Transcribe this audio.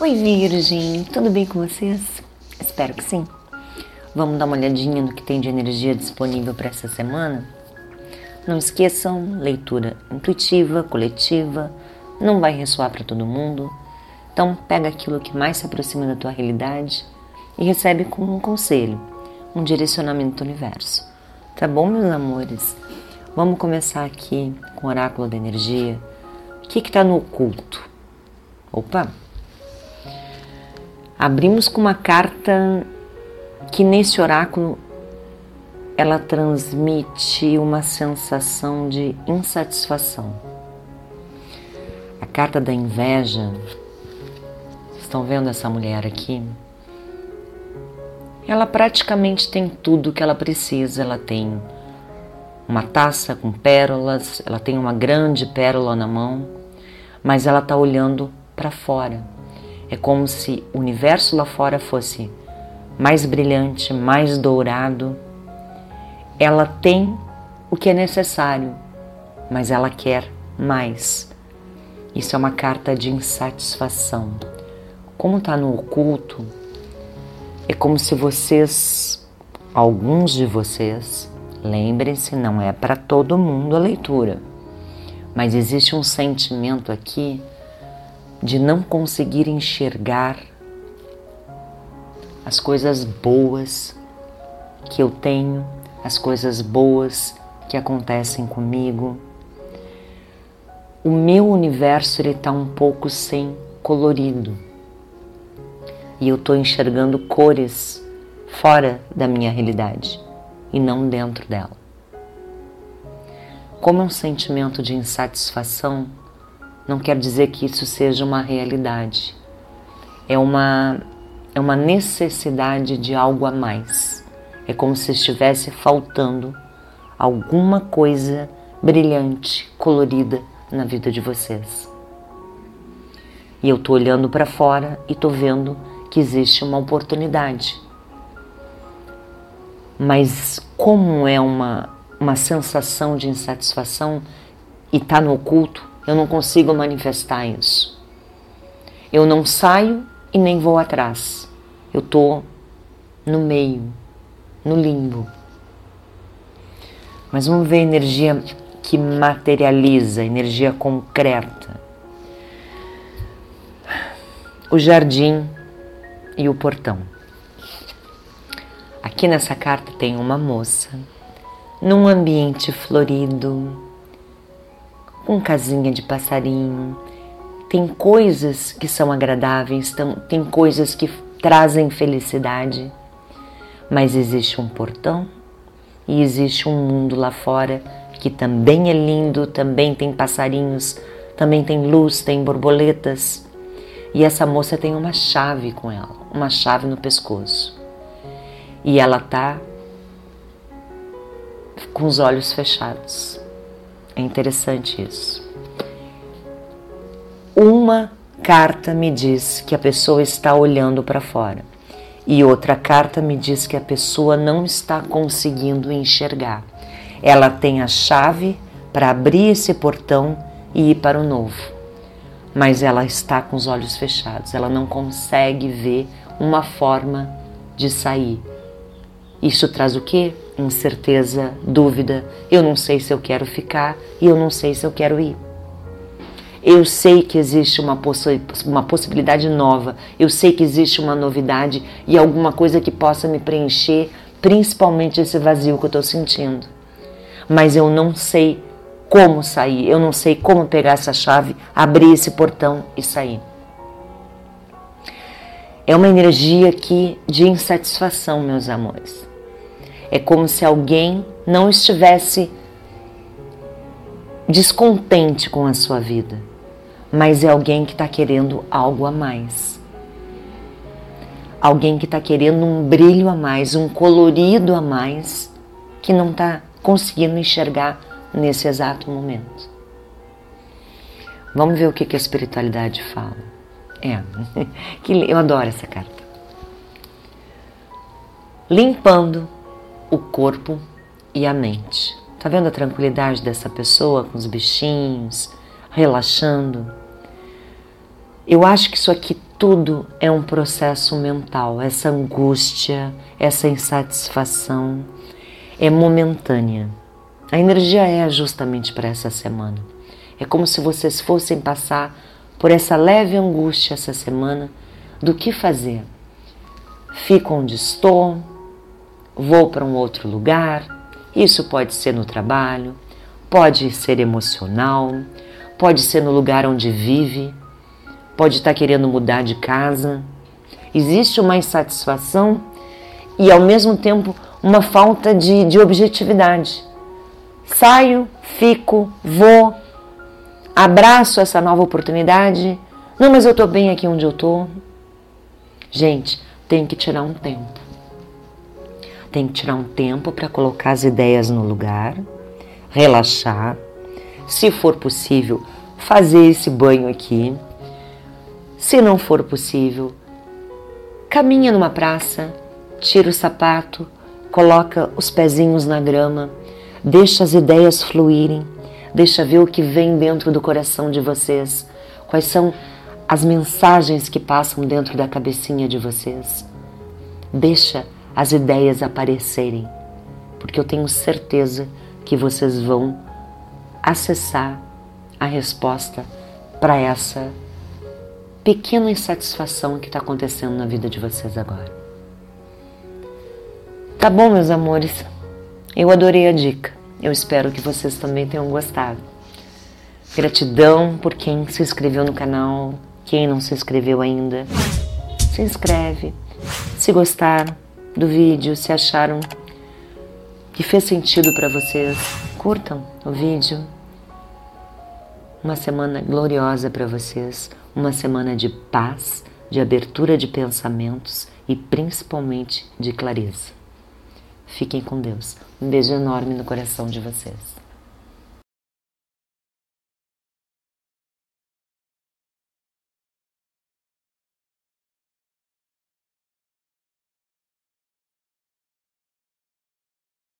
Oi, Virgem, tudo bem com vocês? Espero que sim. Vamos dar uma olhadinha no que tem de energia disponível para essa semana? Não esqueçam, leitura intuitiva, coletiva, não vai ressoar para todo mundo. Então, pega aquilo que mais se aproxima da tua realidade e recebe como um conselho, um direcionamento do universo. Tá bom, meus amores? Vamos começar aqui com o oráculo da energia. O que está no oculto? Opa! Abrimos com uma carta que nesse oráculo ela transmite uma sensação de insatisfação. A carta da inveja. Estão vendo essa mulher aqui? Ela praticamente tem tudo que ela precisa. Ela tem uma taça com pérolas, ela tem uma grande pérola na mão, mas ela está olhando para fora é como se o universo lá fora fosse mais brilhante, mais dourado. Ela tem o que é necessário, mas ela quer mais. Isso é uma carta de insatisfação. Como está no oculto, é como se vocês, alguns de vocês, lembrem-se, não é para todo mundo a leitura, mas existe um sentimento aqui de não conseguir enxergar as coisas boas que eu tenho, as coisas boas que acontecem comigo. O meu universo está um pouco sem colorido e eu estou enxergando cores fora da minha realidade e não dentro dela. Como é um sentimento de insatisfação, não quer dizer que isso seja uma realidade. É uma, é uma necessidade de algo a mais. É como se estivesse faltando alguma coisa brilhante, colorida na vida de vocês. E eu estou olhando para fora e estou vendo que existe uma oportunidade. Mas como é uma, uma sensação de insatisfação e está no oculto, eu não consigo manifestar isso. Eu não saio e nem vou atrás. Eu estou no meio, no limbo. Mas vamos ver a energia que materializa, energia concreta. O jardim e o portão. Aqui nessa carta tem uma moça num ambiente florido, com casinha de passarinho. Tem coisas que são agradáveis, tem coisas que trazem felicidade, mas existe um portão e existe um mundo lá fora que também é lindo, também tem passarinhos, também tem luz, tem borboletas. E essa moça tem uma chave com ela, uma chave no pescoço. E ela tá com os olhos fechados. É interessante isso. Uma carta me diz que a pessoa está olhando para fora e outra carta me diz que a pessoa não está conseguindo enxergar. Ela tem a chave para abrir esse portão e ir para o novo, mas ela está com os olhos fechados, ela não consegue ver uma forma de sair. Isso traz o quê? incerteza, dúvida. Eu não sei se eu quero ficar e eu não sei se eu quero ir. Eu sei que existe uma, possi uma possibilidade nova, eu sei que existe uma novidade e alguma coisa que possa me preencher, principalmente esse vazio que eu estou sentindo. Mas eu não sei como sair, eu não sei como pegar essa chave, abrir esse portão e sair. É uma energia aqui de insatisfação, meus amores. É como se alguém não estivesse descontente com a sua vida, mas é alguém que está querendo algo a mais. Alguém que está querendo um brilho a mais, um colorido a mais, que não está conseguindo enxergar nesse exato momento. Vamos ver o que, que a espiritualidade fala. É, eu adoro essa carta. Limpando o corpo e a mente. Tá vendo a tranquilidade dessa pessoa com os bichinhos, relaxando? Eu acho que isso aqui tudo é um processo mental. Essa angústia, essa insatisfação é momentânea. A energia é justamente para essa semana. É como se vocês fossem passar por essa leve angústia essa semana do que fazer. Fico onde estou, vou para um outro lugar. Isso pode ser no trabalho, pode ser emocional, pode ser no lugar onde vive, pode estar querendo mudar de casa. Existe uma insatisfação e, ao mesmo tempo, uma falta de, de objetividade. Saio, fico, vou, abraço essa nova oportunidade. Não, mas eu estou bem aqui onde eu estou. Gente, tem que tirar um tempo. Tem que tirar um tempo para colocar as ideias no lugar, relaxar. Se for possível, fazer esse banho aqui. Se não for possível, caminha numa praça, tira o sapato, coloca os pezinhos na grama, deixa as ideias fluírem, deixa ver o que vem dentro do coração de vocês, quais são as mensagens que passam dentro da cabecinha de vocês. Deixa as ideias aparecerem, porque eu tenho certeza que vocês vão acessar a resposta para essa pequena insatisfação que está acontecendo na vida de vocês agora. Tá bom, meus amores? Eu adorei a dica. Eu espero que vocês também tenham gostado. Gratidão por quem se inscreveu no canal, quem não se inscreveu ainda, se inscreve. Se gostaram do vídeo, se acharam que fez sentido para vocês, curtam o vídeo. Uma semana gloriosa para vocês, uma semana de paz, de abertura de pensamentos e principalmente de clareza. Fiquem com Deus. Um beijo enorme no coração de vocês.